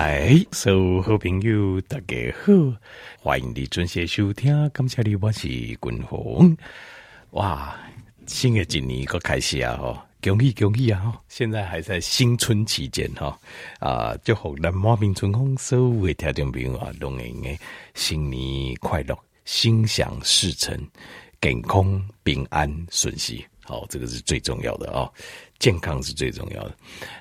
哎，所有好朋友大家好，欢迎你准时收听。感谢你，我是君鸿。哇，新的一年个开始啊！哈，恭喜恭喜啊！现在还在新春期间哈啊，祝福咱满面春风，所有的听众朋友啊，龙年的新年快乐，心想事成，健康平安顺遂。好，这个是最重要的啊！健康是最重要的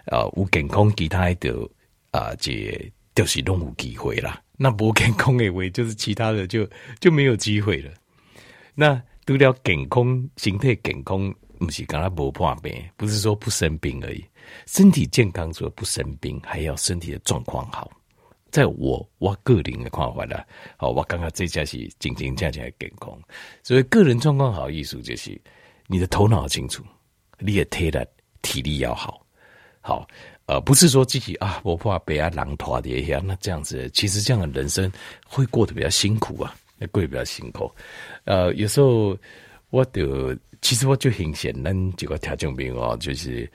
啊！无健康，其他的啊，这就是都有机会啦。那不健康的话，就是其他的就就没有机会了。那除了健康，身体健康，不是刚才不破病，不是说不生病而已。身体健康除了不生病，还要身体的状况好。在我我个人的看法啦，好，我刚刚这家是真真正正的健康，所以个人状况好，意思就是你的头脑清楚，你也体力体力要好，好，呃，不是说自己啊，我怕被啊狼拖的下，那这样子，其实这样的人生会过得比较辛苦啊，过得比较辛苦。呃，有时候我的其实我就很显，咱几个条件兵哦，就是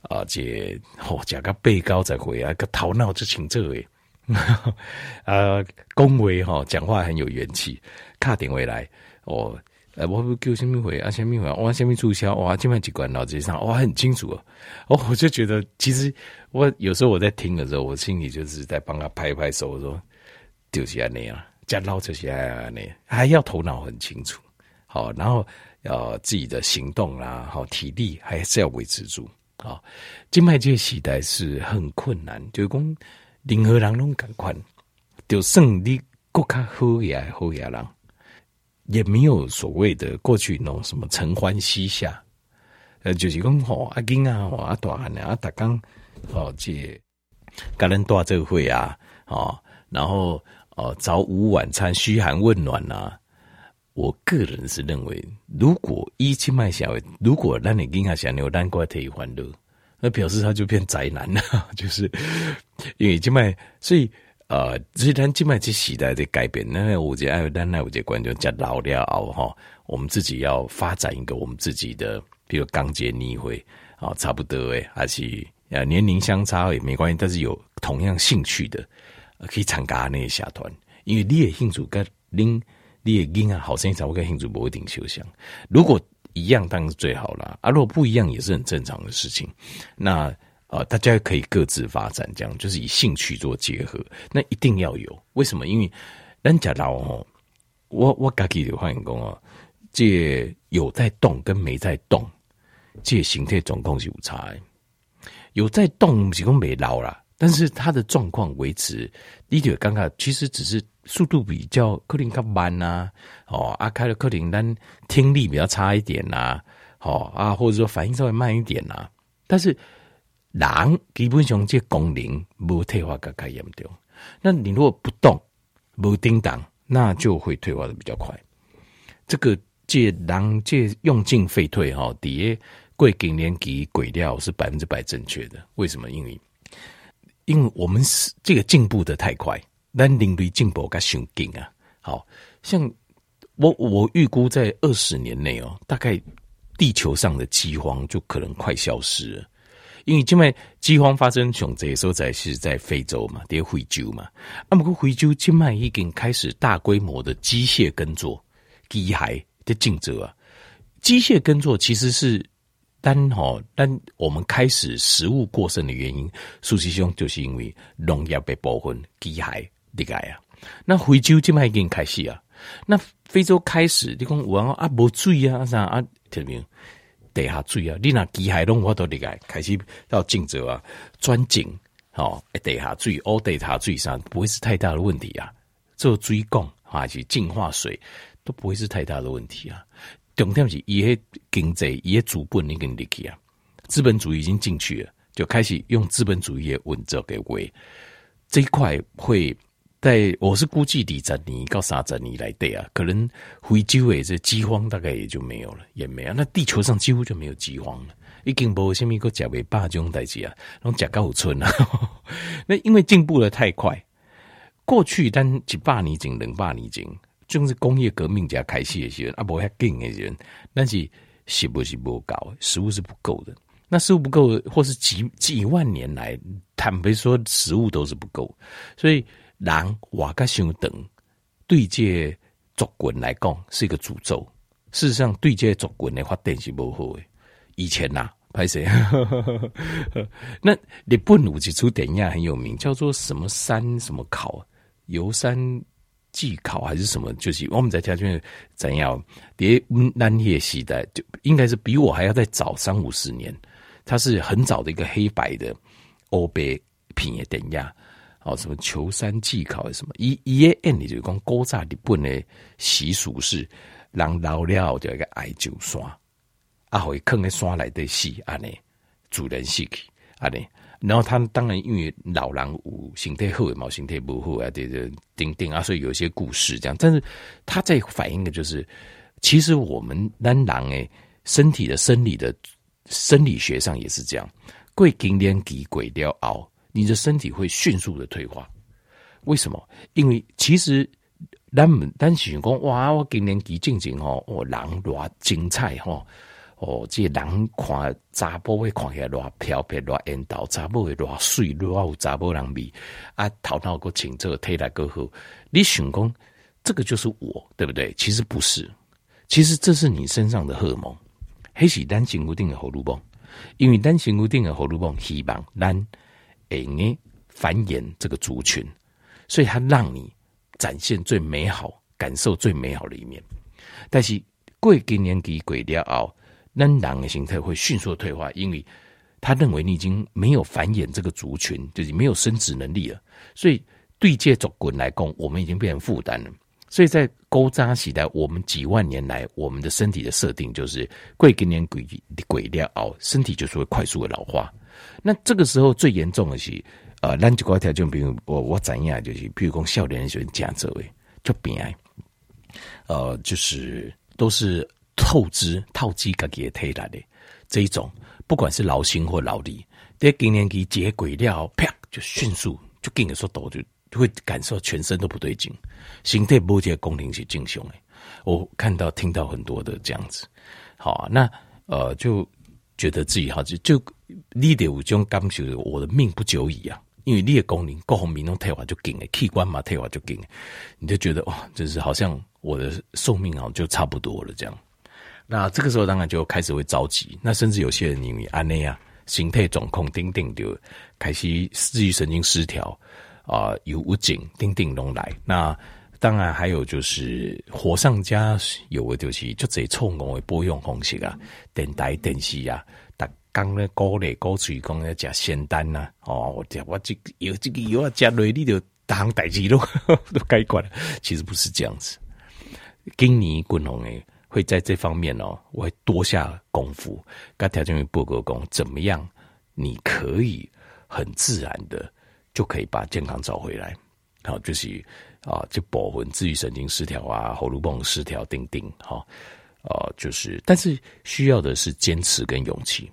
啊，这哦，这个背高才会啊，个头脑就清澈诶。呃，恭维哈，讲话很有元气，卡点回来哦，呃，我不叫什么会啊，什么会哇，什么促销？哇，这么几关脑子上哇，很清楚哦，我就觉得其实我有时候我在听的时候，我心里就是在帮他拍拍手，我说就是那样，加捞就是那样，还要头脑很清楚，好，然后呃自己的行动啦，好，体力还是要维持住，好，静脉这个时代是很困难，就是讲。任何人拢赶快，就算你国较好也好也人，也没有所谓的过去那种什么承欢膝下，呃，就是讲吼阿金啊，阿大汉啊，阿达刚，哦，这跟人大这个会啊，哦，然后哦早午晚餐嘘寒问暖呐、啊，我个人是认为，如果一起卖小，如果让你跟他想牛蛋怪可以欢乐。那表示他就变宅男了，就是因为静脉，所以呃，所以咱静脉这时代的改变，那我觉爱咱那我觉观众讲老了后哈，我们自己要发展一个我们自己的，比如刚结你会啊，差不多诶，还是呃年龄相差也没关系，但是有同样兴趣的，可以参加那些社团，因为你也兴趣跟恁你也囡啊，好生才会跟兴趣不一定相像，如果。一样当然是最好了，啊，如果不一样也是很正常的事情。那啊，大家可以各自发展，这样就是以兴趣做结合。那一定要有，为什么？因为人家老哦，我我自己的话讲哦，这有在动跟没在动，这形态总共是有差。有在动，是讲没老啦，但是他的状况维持，你觉得尴尬，其实只是。速度比较可能较慢呐、啊，哦，啊，开了可能咱听力比较差一点呐、啊，哦啊，或者说反应稍微慢一点呐、啊，但是人基本上这功能无退化较严重。那你如果不动，无叮当，那就会退化的比较快。这个借人借用进废退哈，底下贵几年给鬼料是百分之百正确的。为什么？因为因为我们是这个进步的太快。咱人类进步较上紧啊！好像我我预估在二十年内哦，大概地球上的饥荒就可能快消失了，因为因为饥荒发生熊这所在是在非洲嘛，在非洲嘛，啊，不过非洲今麦已经开始大规模的机械耕作，机械的竞争啊，机械耕作其实是单吼，但我们开始食物过剩的原因，事实上就是因为农业被部分机械。理解啊？那非洲这边已经开始啊。那非洲开始，你讲我啊无水啊啥啊？听没有？地下水啊？你那机械拢我都理解，开始要进者啊，钻井哦，地下水哦，地下水上不会是太大的问题啊。做水工还是净化水都不会是太大的问题啊。重点是伊个经济伊个资本已经入去啊，资本主义已经进去了，就开始用资本主义的稳则给为这一块会。在我是估计二十年到三十年来对啊，可能非洲诶这饥荒大概也就没有了，也没有。那地球上几乎就没有饥荒了，已经无虾米个食袂饱这种代志啊，拢食到有剩啊。那因为进步的太快，过去单一百年前、两百年前，正是工业革命才开始的时候，啊，无遐紧的时候，但是食物是不够，食物是不够的。那食物不够，或是几几万年来，坦白说，食物都是不够。所以，人活甲伤长，对这族群来讲是一个诅咒。事实上，对这族群的发展是不好的。以前呐、啊，拍谁？那日本有一出电影很有名，叫做什么山什么考，游山祭考还是什么？就是我们在家就是怎样？叠南叶时代就应该是比我还要再早三五十年。它是很早的一个黑白的欧北片的电影，哦，什么求山祭考什么，一一夜 N 就是讲古早日本的习俗是，人老了就一个爱就山，啊会坑在山来的死，安尼主人死去，安尼，然后他当然因为老人有身体好，嘛身体不好啊，这这顶顶啊，所以有一些故事这样，但是他在反映的就是，其实我们男人诶身体的生理的。生理学上也是这样，过更年期过了后，你的身体会迅速的退化。为什么？因为其实咱们咱想讲哇，我今年几进前吼，哦，人多精彩吼，哦，这人看查甫会看起来多飘飘多缘投，查某会多水多有查甫人味啊，头脑够清澈，体力够好。你想讲这个就是我，对不对？其实不是，其实这是你身上的荷尔蒙。还是咱身固定的荷尔蒙，因为咱身固定的荷尔蒙希望咱诶繁衍这个族群，所以它让你展现最美好、感受最美好的一面。但是过更年给鬼掉后，那狼的形态会迅速退化，因为他认为你已经没有繁衍这个族群，就是没有生殖能力了。所以对这族群来讲，我们已经变成负担了。所以在勾扎时代，我们几万年来，我们的身体的设定就是过更年鬼鬼掉哦，身体就是会快速的老化。那这个时候最严重的是，呃，咱就个条件，比如我我怎样，就是比如讲少年的时候加这位就变，呃，就是都是透支透支自己的体力的这一种，不管是劳心或劳力，在更年期结过了，啪就迅速就跟你说抖就。就会感受全身都不对劲，心态不这个功能是正常的。我看到听到很多的这样子，好啊，那呃就觉得自己好就就你得有这种感受，我的命不久矣啊，因为你的功能各方面都退化就紧了，器官嘛退化就紧了，你就觉得哇，就是好像我的寿命啊就差不多了这样。那这个时候当然就开始会着急，那甚至有些人因为安内啊，心态状况顶顶就开始自律神经失调。啊，有无景叮叮龙来，那当然还有就是火上加油的就是就这冲我的播用方式啊，电台电视啊，打刚咧高咧高嘴讲要加仙丹呐，哦，我我这个有这个药啊加落你就大行大吉咯，都该管了。其实不是这样子，今年滚红诶会在这方面哦，我会多下功夫，跟条件员报告讲怎么样，你可以很自然的。就可以把健康找回来，好，就是啊，就保护自愈神经失调啊，喉咙泵失调，定定，哈，啊，就是，但是需要的是坚持跟勇气，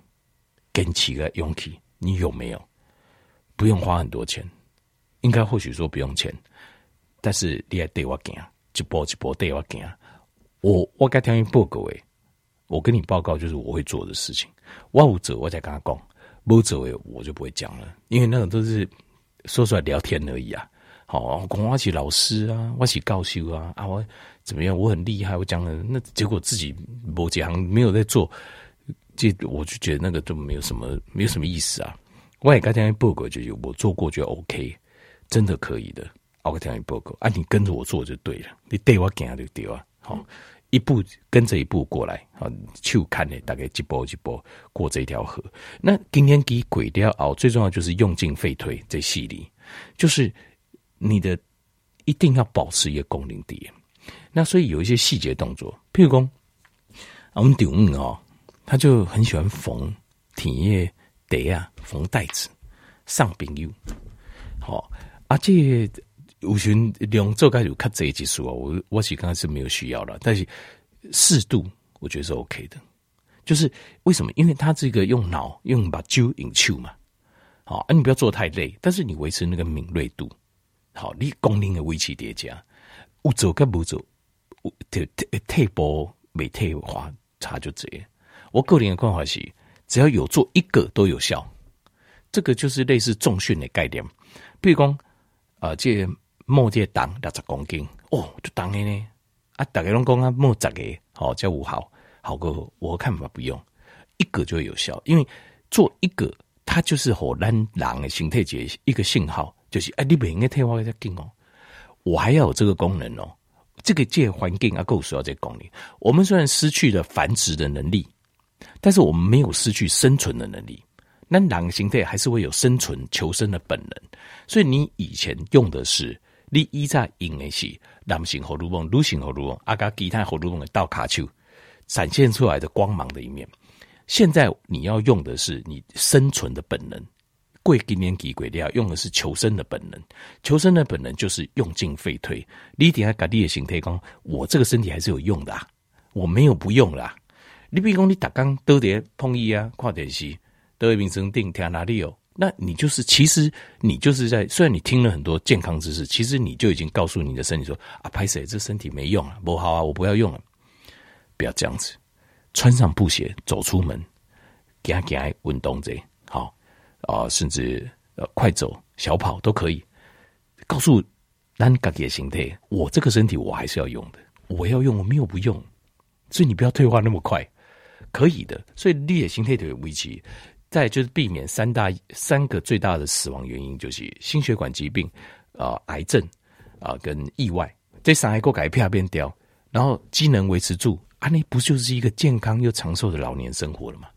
坚持跟勇气，你有没有？不用花很多钱，应该或许说不用钱，但是你要对我讲，一步一步对我讲，我我该听你报告诶，我跟你报告就是我会做的事情，我有做我才跟他讲，没做诶我就不会讲了，因为那种都是。说出来聊天而已啊，好，讲我是老师啊，我是教授啊，啊，我怎么样？我很厉害，我讲了，那结果自己某几行没有在做，这我就觉得那个都没有什么，没有什么意思啊。我也刚才报告就是，我做过就 OK，真的可以的。我刚才报告啊，你跟着我做就对了，你对我讲就对啊，好，一步跟着一步过来，好，去看呢，大概一步一步过这条河。那今天给鬼掉熬，最重要就是用进废退这系列，就是你的一定要保持一个功能点。那所以有一些细节动作，譬如说，我们顶五哦，他就很喜欢缝体液带啊，缝袋子上朋友，好，而且。有群两做开始看这一技术啊，我我其实刚开始没有需要了，但是适度我觉得是 OK 的。就是为什么？因为它这个用脑用把揪引球嘛，好啊，你不要做太累，但是你维持那个敏锐度，好，你功能的维持叠加，有做跟不做，退退退步没退化差就这。我个人的看法是，只要有做一个都有效。这个就是类似重训的概念，比如讲，啊、呃，这莫这重六十公斤哦，就重的呢。啊，大家拢讲啊，莫十个，好叫五好，好过我看法不用一个就有效，因为做一个，它就是和咱人的形态节一个信号，就是哎，你不应该退化再紧哦，我还要有这个功能哦，这个借环境啊够需要这个功能。我们虽然失去了繁殖的能力，但是我们没有失去生存的能力。那狼形态还是会有生存求生的本能，所以你以前用的是你依在用的是狼性荷尔蒙、女性荷尔蒙、阿加其他荷尔蒙的倒卡丘展现出来的光芒的一面。现在你要用的是你生存的本能，贵给年给贵，你要用的是求生的本能。求生的本能就是用尽废退。你底下搞你的形态讲，我这个身体还是有用的，啊，我没有不用啦。你比如讲你打刚都得碰一啊，看电视。得名声定听哪里有？那你就是，其实你就是在，虽然你听了很多健康知识，其实你就已经告诉你的身体说啊，拍谁这身体没用啊，不好啊，我不要用了，不要这样子，穿上布鞋走出门，行行运动这好啊，甚至呃快走小跑都可以，告诉咱自己的形态，我这个身体我还是要用的，我要用，我没有不用，所以你不要退化那么快，可以的，所以你的形态的维持。再就是避免三大三个最大的死亡原因，就是心血管疾病、啊、癌症啊、跟意外。这三个改变变掉，然后机能维持住，啊，那不就是一个健康又长寿的老年生活了吗？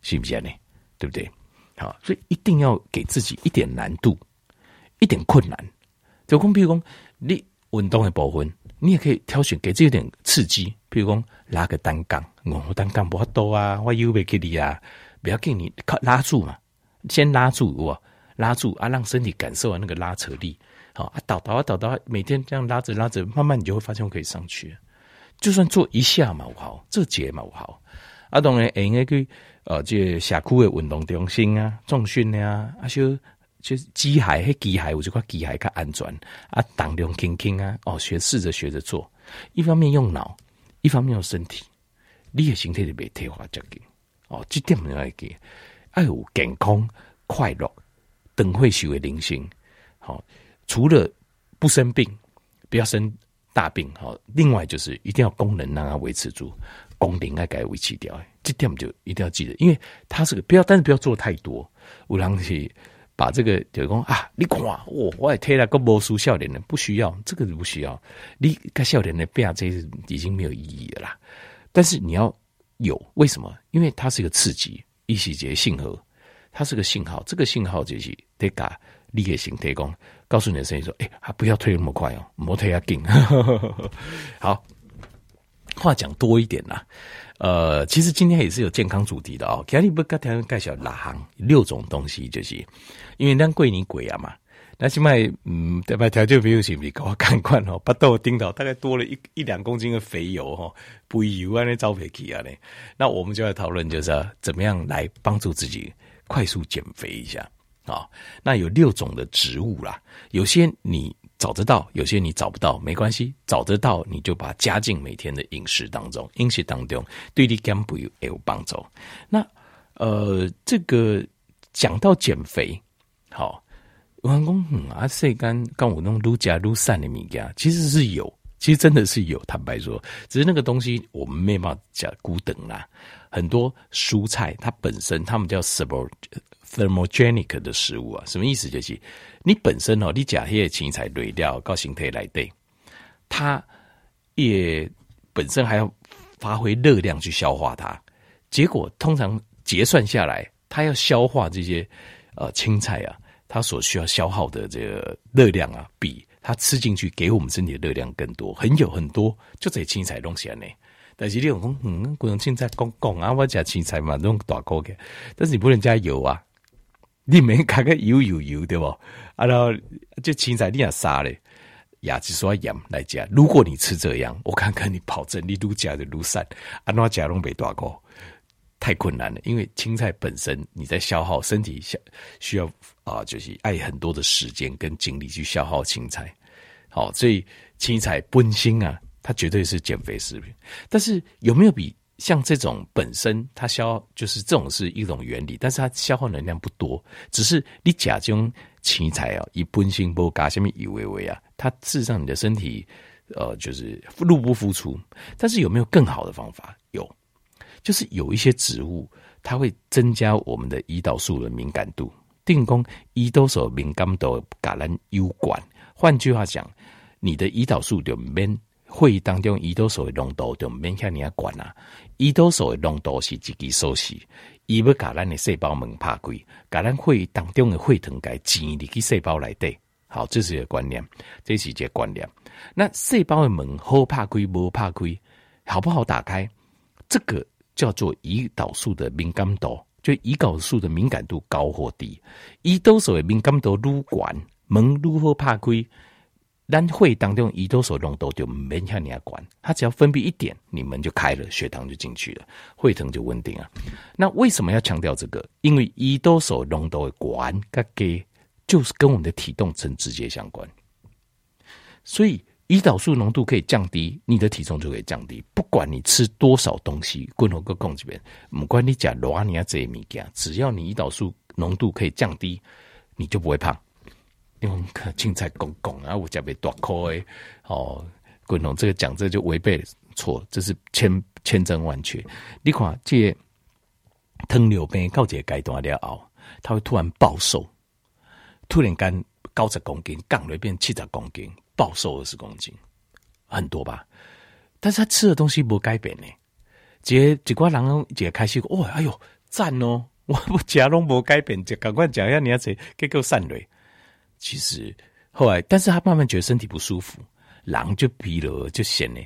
信不信呢？对不对？好，所以一定要给自己一点难度，一点困难。就讲，比如讲，你运动的部分，你也可以挑选给自己一点刺激，比如讲拉个单杠，我单杠不多啊，我又没给你啊。不要给你靠拉住嘛，先拉住我，拉住啊，让身体感受啊那个拉扯力，好啊，倒倒啊倒倒，每天这样拉着拉着，慢慢你就会发现我可以上去。就算做一下嘛，我好，这节嘛我好。啊，当然，应该去呃，这下库的运动中心啊，重训啊，啊，就就机械，迄机械，我就块机械较安全啊，当量轻轻啊，哦，学试着学着做，一方面用脑，一方面用身体，你的身体就袂退化这个。哦，这点你要给，爱有健康、快乐、等会许为灵性。好，除了不生病，不要生大病。好，另外就是一定要功能让它维持住，功能该该维持掉。这点就一定要记得，因为它是个不要，但是不要做太多。有人去把这个就是讲啊，你看我我也贴了个魔术笑脸的，不需要这个不需要。你个笑脸的变这已经没有意义了啦。但是你要。有为什么？因为它是一个刺激，一细节信号，它是个信号。这个信号就是得给立业型提供，告诉你的声音说：“哎、欸，还不要推那么快哦，莫推要紧。”好，话讲多一点啦。呃，其实今天也是有健康主题的哦。今天不跟大家介绍哪行六种东西，就是因为咱贵你贵啊嘛。那现在，嗯，对吧？条件没有行不行？给我看看哦，把豆丁到大概多了一一两公斤的肥油哈，不油啊那招肥气啊嘞。那我们就来讨论，就是要怎么样来帮助自己快速减肥一下啊？那有六种的植物啦，有些你找得到，有些你找不到，没关系，找得到你就把它加进每天的饮食当中，饮食当中对你减肥也有帮助。那呃，这个讲到减肥，好。我讲，嗯啊，世间跟我弄撸加撸散的物件，其实是有，其实真的是有。坦白说，只是那个东西我们没办法加古等啦。很多蔬菜它本身，它们叫 thermogenic 的食物啊，什么意思？就是你本身哦，你加些青菜滤掉，高形态来对，它也本身还要发挥热量去消化它。结果通常结算下来，它要消化这些呃青菜啊。它所需要消耗的这个热量啊，比它吃进去给我们身体的热量更多，很有很多，就这些青菜东西呢。但是你讲，嗯，不能青菜讲讲啊，我加青菜嘛，都大锅的，但是你不能加油啊，你没加个油油油对不？啊，然后就青菜你也杀嘞，牙齿刷盐来加。如果你吃这样，我看看你保证你愈加的愈散，啊，那加拢袂大过。太困难了，因为青菜本身你在消耗身体需需要啊，就是爱很多的时间跟精力去消耗青菜。好，所以青菜本身啊，它绝对是减肥食品。但是有没有比像这种本身它消就是这种是一种原理，但是它消耗能量不多，只是你假中青菜啊，一般性不加什么以为为啊，它事实上你的身体呃就是入不敷出。但是有没有更好的方法？有，就是有一些植物它会增加我们的胰岛素的敏感度，定功胰岛素敏感度橄榄油管。换句话讲，你的胰岛素就免。会议当中，胰岛素的浓度就免遐尔管啦。胰岛素的浓度是自己收拾，伊要把咱的细胞门拍开，把咱会议当中的血糖给挤入去细胞内底。好，这是一个观念，这是一个观念。那细胞的门好拍开，无拍开，好不好打开？这个叫做胰岛素的敏感度，就胰岛素的敏感度高或低。胰岛素的敏感度愈悬，门愈好拍开。但会当中胰岛素浓度就没像你要管，它只要分泌一点，你门就开了，血糖就进去了，血糖就稳定了。那为什么要强调这个？因为胰岛素浓度的管，它给就是跟我们的体重成直接相关。所以胰岛素浓度可以降低，你的体重就可以降低。不管你吃多少东西，滚头个供这边，不管你讲罗尼亚这些物件，只要你胰岛素浓度可以降低，你就不会胖。因为青菜公公啊，我加被断开哦，滚龙这个讲这就违背了错，这是千千真万确。你看，这糖尿病到这个阶段了后，他会突然暴瘦，突然间九十公斤，降了变七十公斤，暴瘦二十公斤，很多吧？但是他吃的东西不改变呢。这几挂人一个开始哦，哎呦赞哦，我不吃拢没改变，就赶快讲一下你要吃，结果散了。其实后来，但是他慢慢觉得身体不舒服，狼就疲劳就闲呢。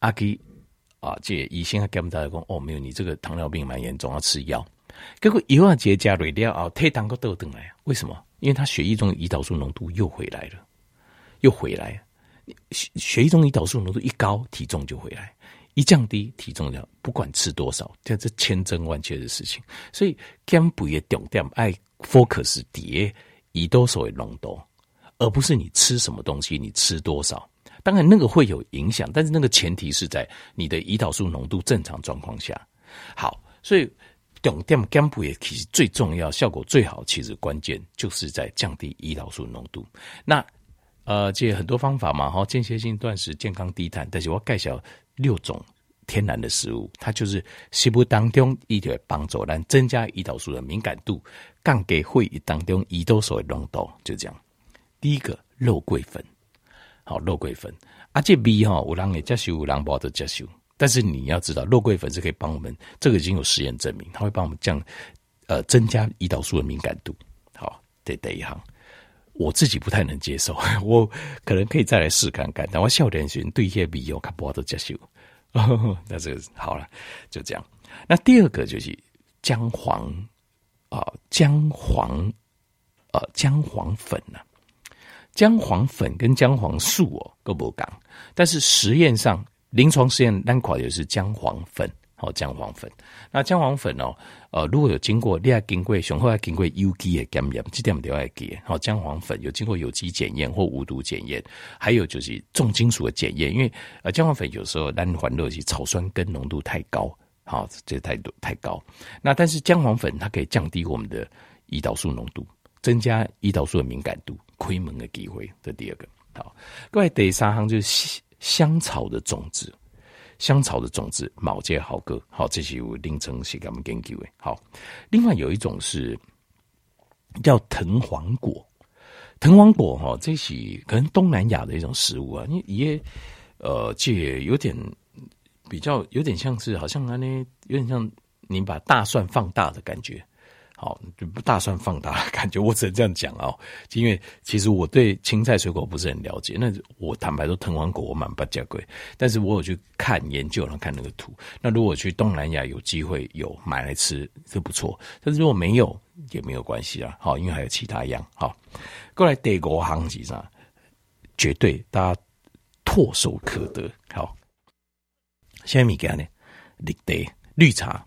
阿基啊，这医生还给我们大家讲，哦，没有，你这个糖尿病蛮严重，要吃药。结果一万节加瑞料啊，退糖个豆等来，为什么？因为他血液中胰岛素浓度又回来了，又回来。血血液中胰岛素浓度一高，体重就回来；一降低，体重就不管吃多少，这是千真万确的事情。所以减肥的重点爱 focus 叠。胰岛素的浓度，而不是你吃什么东西，你吃多少。当然那个会有影响，但是那个前提是在你的胰岛素浓度正常状况下。好，所以重点减肥其实最重要、效果最好，其实关键就是在降低胰岛素浓度。那呃，这很多方法嘛，哈，间歇性断食、健康低碳，但是我介绍六种天然的食物，它就是食物当中一点帮助，来增加胰岛素的敏感度。降低会议当中胰岛素的浓度，就这样。第一个肉桂粉，好肉桂粉，啊这味哈，有人会接受，有人不得接受。但是你要知道，肉桂粉是可以帮我们，这个已经有实验证明，它会帮我们降，呃，增加胰岛素的敏感度。好，这第一行，我自己不太能接受，我可能可以再来试看看。但我少年时对一些味我可不得接受。那这个好了，就这样。那第二个就是姜黄。啊，姜黄，啊，姜黄粉呢、啊？姜黄粉跟姜黄素哦，都不讲。但是实验上，临床实验单款也是姜黄粉，好、哦，姜黄粉。那姜黄粉哦，呃，如果有经过，你要经过，雄厚要经过有机的检验，这点都要记。好，姜黄粉有经过有机检验或无毒检验，还有就是重金属的检验，因为呃，姜黄粉有时候单环热是草酸根浓度太高。好，这太多太高。那但是姜黄粉它可以降低我们的胰岛素浓度，增加胰岛素的敏感度，开门的机会。这第二个。好，各位第三行就是香草的种子，香草的种子，毛节好歌。好，这些我另称是给我们研究的。好，另外有一种是叫藤黄果，藤黄果哈，这是可能东南亚的一种食物啊，因为也呃，这有点。比较有点像是，好像那有点像你把大蒜放大的感觉，好，就大算放大感觉，我只能这样讲哦。因为其实我对青菜水果不是很了解，那我坦白说，藤黄果我蛮不加贵，但是我有去看研究，然后看那个图。那如果去东南亚有机会有买来吃，是不错。但是如果没有也没有关系啊，好，因为还有其他样。好，过来德国行是啥？绝对大家唾手可得。好。下面给他呢，绿茶，绿茶，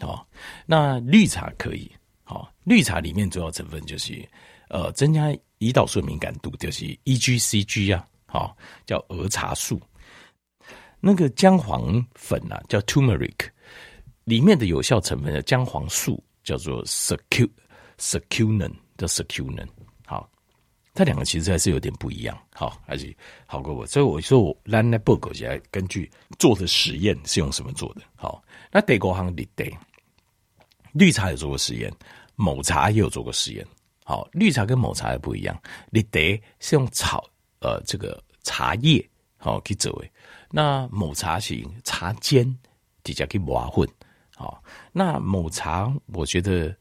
哦，那绿茶可以，好，绿茶里面主要成分就是，呃，增加胰岛素敏感度，就是 EGCG 啊，好，叫儿茶素。那个姜黄粉啊，叫 turmeric，里面的有效成分的姜黄素叫做 secu secunen 的 secunen。好，它两个其实还是有点不一样。好，还是好过我，所以我说我来来报告一下，根据做的实验是用什么做的。好，那德国行绿茶，绿茶有做过实验，某茶也有做过实验。好，绿茶跟某茶也不一样，绿茶是用草呃这个茶叶好去做的，那某茶型茶尖直接去磨混。好，那某茶我觉得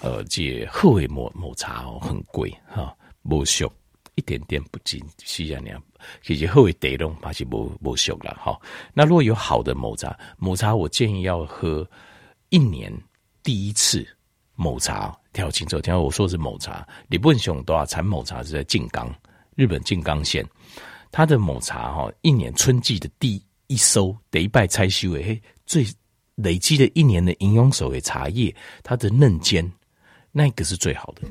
呃这后尾某某茶哦很贵哈，不俗。一点点不进，是这样，其实后尾得拢还是无无熟了哈。那如果有好的抹茶，抹茶我建议要喝一年第一次某茶，调清楚。听我说是某茶，你不想多少产某茶是在静冈，日本静冈县，它的某茶哈，一年春季的第一收得一拜拆修诶，最累积的一年的营养素的茶叶，它的嫩尖，那个是最好的。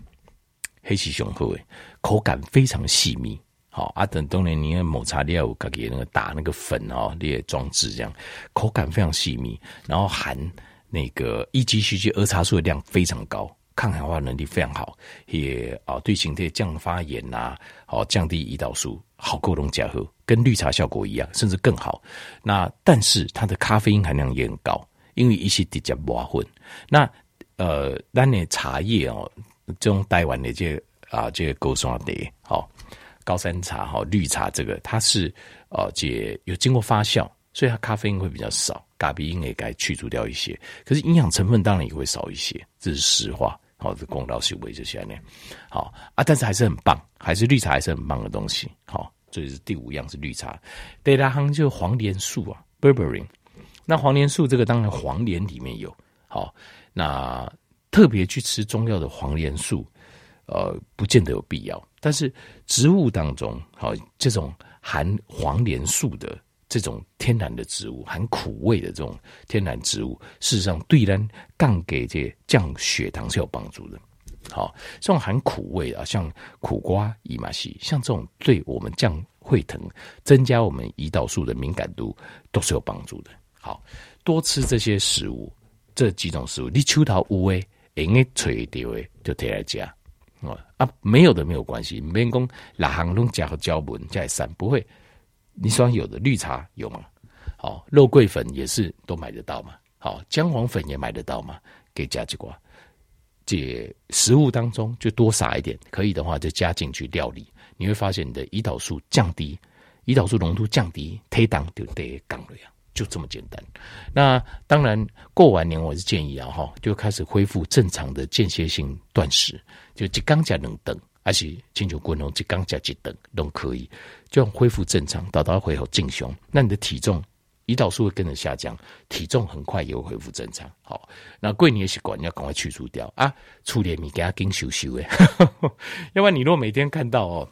黑漆雄厚诶，口感非常细腻。好啊，等冬年你的抹茶料给那个打那个粉哦，那些装置这样，口感非常细腻，然后含那个一级须知儿茶素的量非常高，抗氧化能力非常好，也啊对身体降发炎呐、啊，好降低胰岛素，好沟通加喝，跟绿茶效果一样，甚至更好。那但是它的咖啡因含量也很高，因为一些直接磨混。那呃，那你茶叶哦。这种台湾的这个啊，这个高山茶，好高山茶，好绿茶，这个它是呃，这有经过发酵，所以它咖啡因会比较少，大鼻音也该去除掉一些，可是营养成分当然也会少一些，这是实话。好，这公道是为这些呢，好啊，但是还是很棒，还是绿茶还是很棒的东西。好，这是第五样是绿茶，第六行就是黄连素啊 b e r b e r i n。那黄连素这个当然黄连里面有，好那。特别去吃中药的黄连素，呃，不见得有必要。但是植物当中，好这种含黄连素的这种天然的植物，含苦味的这种天然植物，事实上对人降给这降血糖是有帮助的。好，这种含苦味啊，像苦瓜、伊玛西，像这种对我们降会疼、增加我们胰岛素的敏感度都是有帮助的。好，多吃这些食物，这几种食物，你秋桃乌威。应该垂掉诶，就提来加哦啊，没有的没有关系。别人讲哪行拢加个胶本加散不会。你说有的绿茶有吗？好，肉桂粉也是都买得到嘛。好，姜黄粉也买得到嘛。给加几瓜，这食物当中就多撒一点，可以的话就加进去料理，你会发现你的胰岛素降低，胰岛素浓度降低，推档就得降了呀。就这么简单。那当然，过完年我是建议啊，哈，就开始恢复正常的间歇性断食，就一缸加能等，而且清酒滚龙一刚加几等都可以，就恢复正常，到到回后进胸。那你的体重、胰岛素会跟着下降，体重很快也会恢复正常。好，那过年的习惯要赶快去除掉啊，初年你给他跟修修诶，要不然你如果每天看到哦，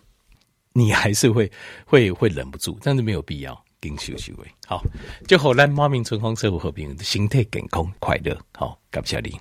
你还是会会会忍不住，但是没有必要。跟休息位好，就好，咱马明春风社会和平，身体健康快乐，好，感谢你。